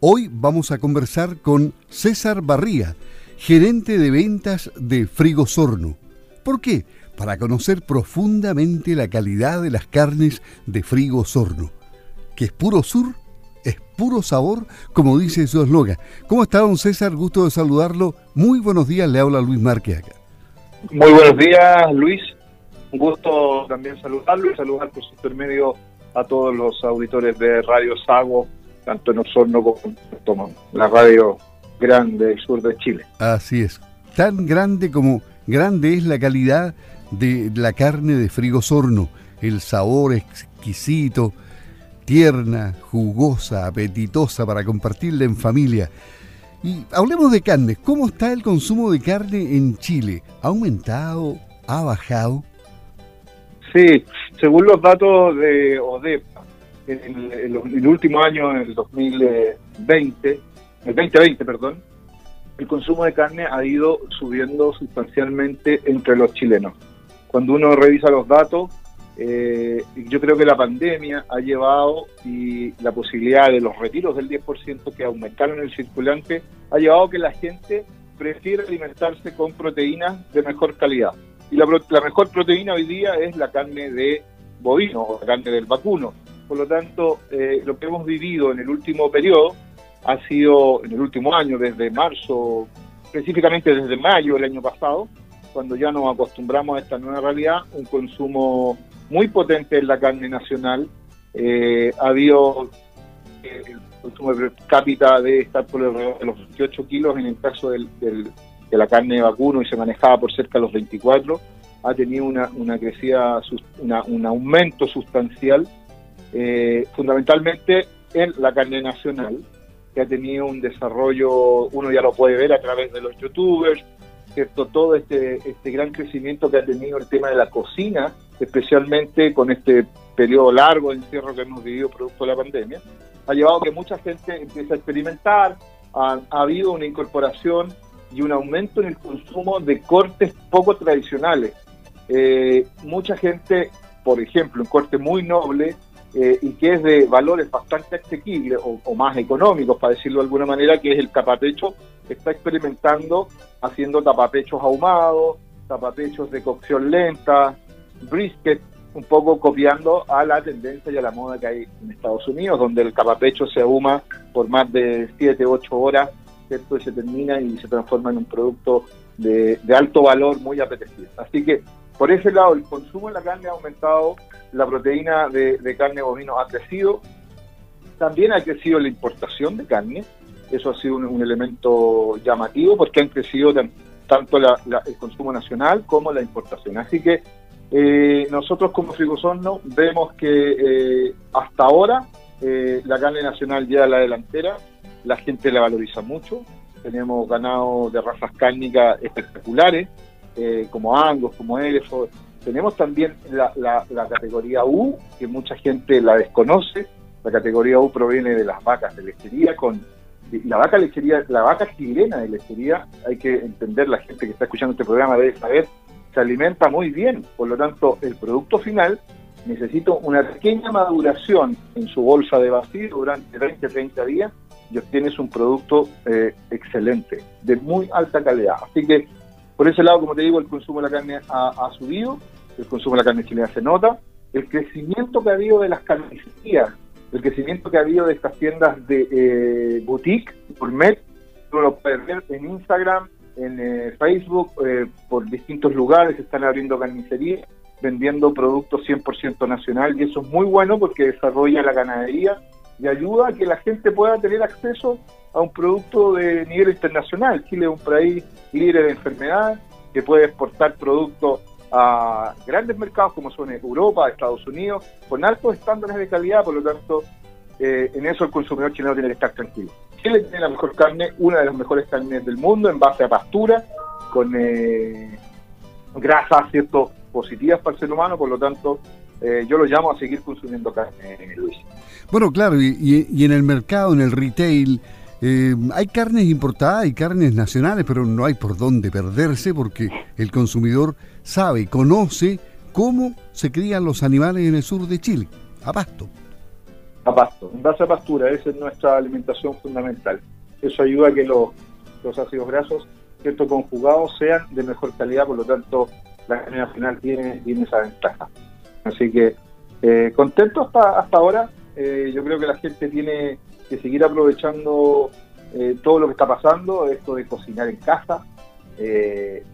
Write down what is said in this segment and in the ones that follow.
Hoy vamos a conversar con César Barría, gerente de ventas de Frigo Sorno. ¿Por qué? Para conocer profundamente la calidad de las carnes de Frigo Sorno, que es puro sur, es puro sabor, como dice su eslogan. ¿Cómo está, don César? Gusto de saludarlo. Muy buenos días, le habla Luis Márquez acá. Muy buenos días, Luis. Un gusto también saludarlo y saludar por su intermedio a todos los auditores de Radio Sago tanto en Osorno como en la radio grande del sur de Chile. Así es, tan grande como grande es la calidad de la carne de Frigo Sorno, el sabor exquisito, tierna, jugosa, apetitosa para compartirla en familia. Y hablemos de carnes, ¿cómo está el consumo de carne en Chile? ¿Ha aumentado? ¿Ha bajado? Sí, según los datos de ODEP, en el, último año, en el 2020, el 2020, perdón, el consumo de carne ha ido subiendo sustancialmente entre los chilenos. Cuando uno revisa los datos, eh, yo creo que la pandemia ha llevado y la posibilidad de los retiros del 10% que aumentaron el circulante ha llevado que la gente prefiere alimentarse con proteínas de mejor calidad. Y la, la mejor proteína hoy día es la carne de bovino o la carne del vacuno. Por lo tanto, eh, lo que hemos vivido en el último periodo ha sido, en el último año, desde marzo, específicamente desde mayo del año pasado, cuando ya nos acostumbramos a esta nueva realidad, un consumo muy potente en la carne nacional. Eh, ha habido eh, el consumo per cápita de estar por alrededor de los 28 kilos en el caso de la carne de vacuno y se manejaba por cerca de los 24. Ha tenido una, una crecida, un aumento sustancial eh, fundamentalmente en la carne nacional, que ha tenido un desarrollo, uno ya lo puede ver a través de los youtubers, ¿cierto? todo este, este gran crecimiento que ha tenido el tema de la cocina, especialmente con este periodo largo de encierro que hemos vivido producto de la pandemia, ha llevado a que mucha gente empiece a experimentar, ha, habido una incorporación y un aumento en el consumo de cortes poco tradicionales. Eh, mucha gente, por ejemplo, un corte muy noble, eh, y que es de valores bastante asequibles o, más económicos, para decirlo de alguna manera, que es el tapapecho, está experimentando haciendo tapapechos ahumados, tapapechos de cocción lenta, brisket, un poco copiando a la tendencia y a la moda que hay en Estados Unidos, donde el tapapecho se ahuma por más de 7, 8 horas, ¿cierto? y se termina y se transforma en un producto de, de alto valor muy apetecible. Así que por ese lado, el consumo de la carne ha aumentado, la proteína de, carne bovino ha crecido, también ha crecido la importación de carne, eso ha sido un, elemento llamativo porque han crecido tanto el consumo nacional como la importación. Así que eh, nosotros como Frigosorno vemos que eh, hasta ahora eh, la carne nacional lleva a la delantera, la gente la valoriza mucho, tenemos ganado de razas cárnicas espectaculares, eh, como Angus, como Hereford. Tenemos también la, categoría U, que mucha gente la desconoce. La categoría U proviene de las vacas de lechería con la vaca lechería, la vaca chilena de lechería, hay que entender, la gente que está escuchando este programa debe saber, se alimenta muy bien, por lo tanto el producto final necesita una pequeña maduración en su bolsa de vacío durante 20-30 días y obtienes un producto eh, excelente, de muy alta calidad. Así que por ese lado, como te digo, el consumo de la carne ha, subido, el consumo de la carne chilena se nota, el crecimiento que ha habido de las carnicerías, el crecimiento que ha habido de estas tiendas de eh, boutique, gourmet, uno lo puede ver en Instagram, en eh, Facebook, eh, por distintos lugares están abriendo carnicerías, vendiendo productos 100% nacional y eso es muy bueno porque desarrolla la ganadería y ayuda a que la gente pueda tener acceso a un producto de nivel internacional. Chile es un país libre de enfermedad que puede exportar productos a grandes mercados como son Europa, Estados Unidos, con altos estándares de calidad, por lo tanto, eh, en eso el consumidor chileno tiene que estar tranquilo. Chile tiene la mejor carne, una de las mejores carnes del mundo, en base a pastura, con eh, grasas cierto positivas para el ser humano, por lo tanto, eh, yo lo llamo a seguir consumiendo carne, Luis. Bueno, claro, y, y en el mercado, en el retail, eh, hay carnes importadas y carnes nacionales, pero no hay por dónde perderse porque el consumidor sabe, conoce cómo se crían los animales en el sur de Chile, a pasto. a pasto, en base a pastura, esa es nuestra alimentación fundamental. Eso ayuda a que los, los ácidos grasos, cierto conjugados, sean de mejor calidad, por lo tanto la carne final tiene, tiene esa ventaja. Así que eh, contento hasta, hasta ahora, eh, yo creo que la gente tiene que seguir aprovechando eh, todo lo que está pasando, esto de cocinar en casa,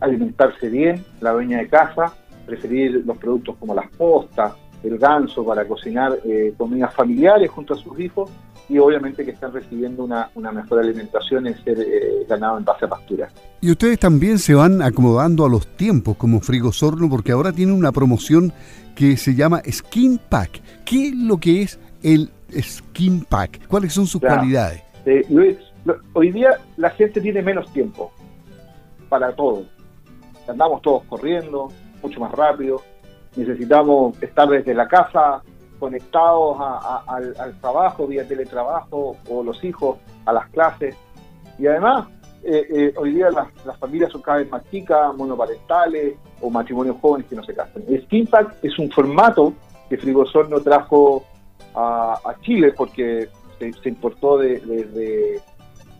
alimentarse bien, la dueña de casa, preferir los productos como las postas, el ganso para cocinar comidas familiares junto a sus hijos y obviamente que están recibiendo una, mejor alimentación en ser eh, ganado en base a pastura. Y ustedes también se van acomodando a los tiempos como Frigosorno porque ahora tienen una promoción que se llama Skin Pack. ¿Qué es lo que es el Skin Pack? ¿Cuáles son sus cualidades? Eh, Luis, hoy día la gente tiene menos tiempo para todo. Andamos todos corriendo, mucho más rápido. Necesitamos estar desde la casa conectados al, trabajo, vía teletrabajo, o los hijos a las clases. Y además, eh, eh, hoy día las, familias son cada vez más chicas, monoparentales o matrimonios jóvenes que no se casan. Skinpack es un formato que Frigosol no trajo a, Chile porque se, importó desde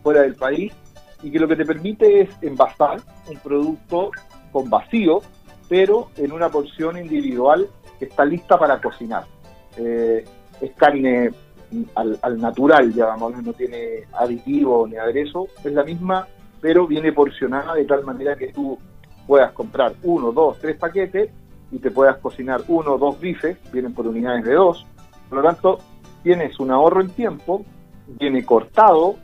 fuera del país y que lo que te permite es envasar un producto con vacío, pero en una porción individual que está lista para cocinar. Eh, es carne al, natural, digamos, no tiene aditivo ni aderezo, es la misma, pero viene porcionada de tal manera que tú puedas comprar uno, dos, tres paquetes y te puedas cocinar uno dos bifes, vienen por unidades de dos, por lo tanto tienes un ahorro en tiempo, viene cortado,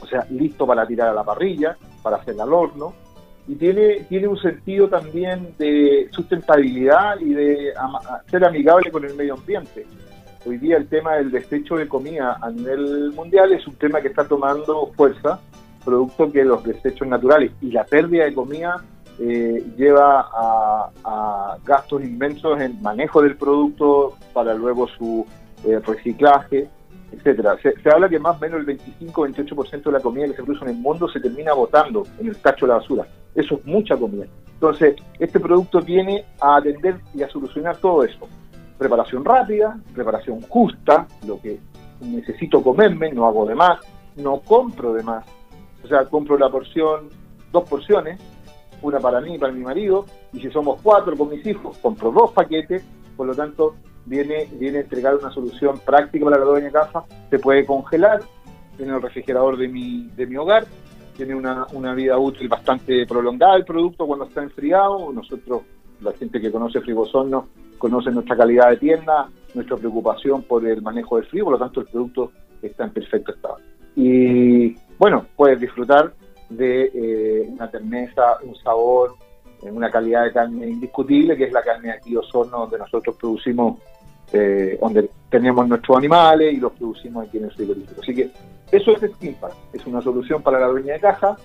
o sea, listo para tirar a la parrilla, para hacer al horno, y tiene, tiene un sentido también de sustentabilidad y de ser amigable con el medio ambiente. Hoy día el tema del desecho de comida a nivel mundial es un tema que está tomando fuerza, producto que los desechos naturales y la pérdida de comida eh, lleva a, gastos inmensos en manejo del producto para luego su eh, reciclaje, etcétera. Se, habla que más o menos el 25-28% de la comida que se produce en el mundo se termina botando en el cacho de la basura. Eso es mucha comida. Entonces, este producto viene a atender y a solucionar todo eso. Preparación rápida, preparación justa, lo que necesito comerme, no hago de más, no compro de más. O sea, compro la porción, dos porciones, una para mí y para mi marido, y si somos cuatro con mis hijos, compro dos paquetes, por lo tanto, viene, viene a entregar una solución práctica para la dueña casa, se puede congelar en el refrigerador de mi, de mi hogar tiene una, una vida útil bastante prolongada el producto cuando está enfriado. Nosotros, la gente que conoce Frigosorno, conoce nuestra calidad de tienda, nuestra preocupación por el manejo del frío, por lo tanto el producto está en perfecto estado. Y bueno, puedes disfrutar de eh, una terneza, un sabor, una calidad de carne indiscutible, que es la carne aquí de Osorno, donde nosotros producimos, eh, donde tenemos nuestros animales y los producimos aquí en el frigorífico. Así que eso es Skinpack, es una solución para la dueña de caja,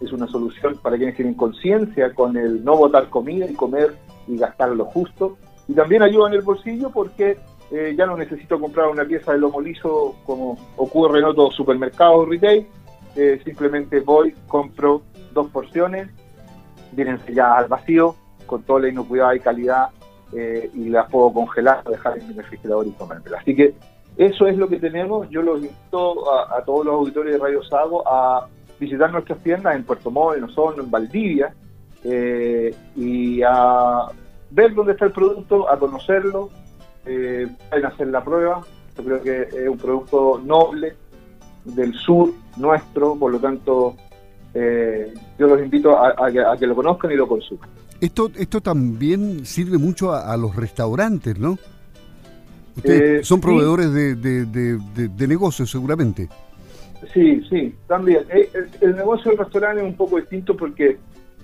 es una solución para quienes tienen conciencia con el no botar comida y comer y gastar lo justo. Y también ayuda en el bolsillo porque eh, ya no necesito comprar una pieza de lomo liso como ocurre en otros supermercados retail. Eh, simplemente voy, compro dos porciones, vienen selladas al vacío, con toda la inocuidad y calidad, eh, y las puedo congelar, dejar en mi refrigerador y comérmelas. Así que eso es lo que tenemos. Yo los invito a, todos los auditores de Radio Sago a visitar nuestras tiendas en Puerto Montt, en Osorno, en Valdivia, eh, y a ver dónde está el producto, a conocerlo, eh, pueden hacer la prueba. Yo creo que es un producto noble del sur nuestro, por lo tanto, eh, yo los invito a, que, lo conozcan y lo consuman. Esto, esto también sirve mucho a los restaurantes, ¿no? Ustedes eh, son proveedores de, de, negocios, seguramente. Sí, sí, también. Eh, el, negocio del restaurante es un poco distinto porque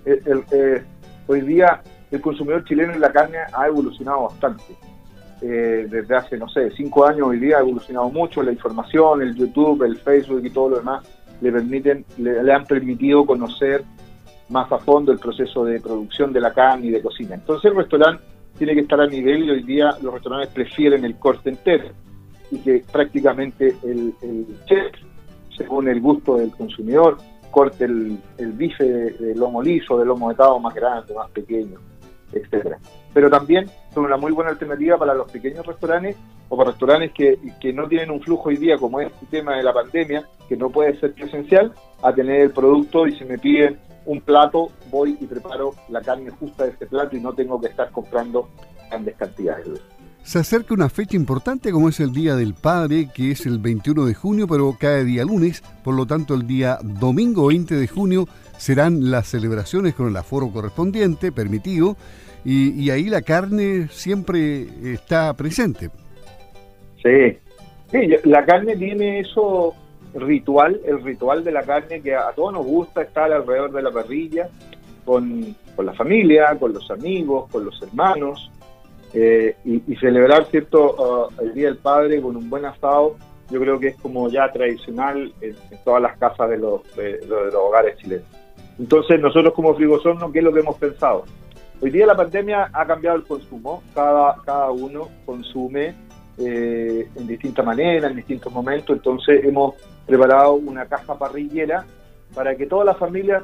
eh, hoy día el consumidor chileno en la carne ha evolucionado bastante. desde hace, no sé, cinco años hoy día ha evolucionado mucho. La información, el YouTube, el Facebook y todo lo demás le permiten, le han permitido conocer más a fondo el proceso de producción de la carne y de cocina. Entonces el restaurante tiene que estar a nivel y hoy día los restaurantes prefieren el corte entero y que prácticamente el, chef, según el gusto del consumidor, corte el, bife de, lomo liso, de lomo metado más grande, más pequeño. etcétera. Pero también son una muy buena alternativa para los pequeños restaurantes o para restaurantes que, que no tienen un flujo hoy día, como es el tema de la pandemia, que no puede ser presencial, a tener el producto y si me piden un plato, voy y preparo la carne justa de este plato y no tengo que estar comprando grandes cantidades. Se acerca una fecha importante como es el Día del Padre, que es el 21 de junio, pero cae día lunes, por lo tanto el día domingo 20 de junio serán las celebraciones con el aforo correspondiente, permitido, y, ahí la carne siempre está presente. Sí. sí, la carne tiene eso ritual, el ritual de la carne que a todos nos gusta estar alrededor de la parrilla, con, con la familia, con los amigos, con los hermanos, eh, y, celebrar cierto uh, el Día del Padre con un buen asado, yo creo que es como ya tradicional en, todas las casas de los, de, los hogares chilenos. Entonces nosotros como Frigosorno, ¿qué es lo que hemos pensado? Hoy día la pandemia ha cambiado el consumo, cada, cada uno consume eh, en distinta manera, en distintos momentos, entonces hemos preparado una caja parrillera para que todas las familias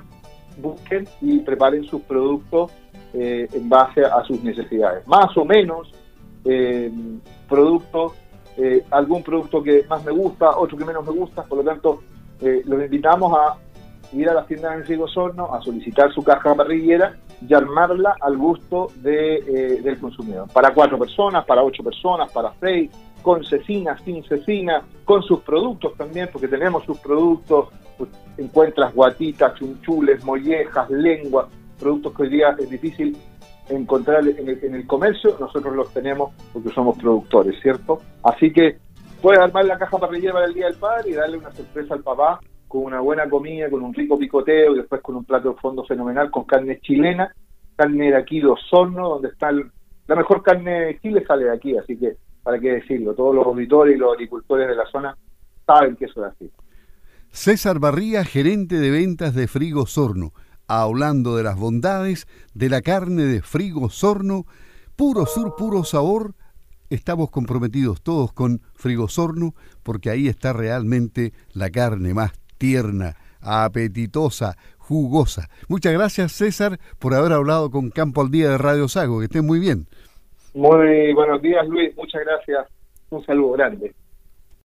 busquen y preparen sus productos eh, en base a sus necesidades. Más o menos eh, productos, algún producto que más me gusta, otro que menos me gusta, por lo tanto los invitamos a ir a las tiendas en Rigo Sorno, a solicitar su caja parrillera y armarla al gusto de, eh, del consumidor. Para cuatro personas, para ocho personas, para seis, con cecina, sin cecina, con sus productos también, porque tenemos sus productos, pues, encuentras guatitas, chunchules, mollejas, lengua, productos que hoy día es difícil encontrar en el, en el comercio, nosotros los tenemos porque somos productores, ¿cierto? Así que puedes armar la caja parrillera para el Día del Padre y darle una sorpresa al papá con una buena comida, con un rico picoteo y después con un plato de fondo fenomenal con carne chilena, carne de aquí de Osorno, donde está la mejor carne de Chile sale de aquí, así que para qué decirlo, todos los auditores y los agricultores de la zona saben que eso es así. César Barría, gerente de ventas de Frigo Sorno, hablando de las bondades de la carne de Frigo Sorno, puro sur, puro sabor. Estamos comprometidos todos con Frigo Sorno porque ahí está realmente la carne más tierna, apetitosa, jugosa. Muchas gracias César por haber hablado con Campo al Día de Radio Sago. Que estén muy bien. Muy buenos días Luis, muchas gracias. Un saludo grande.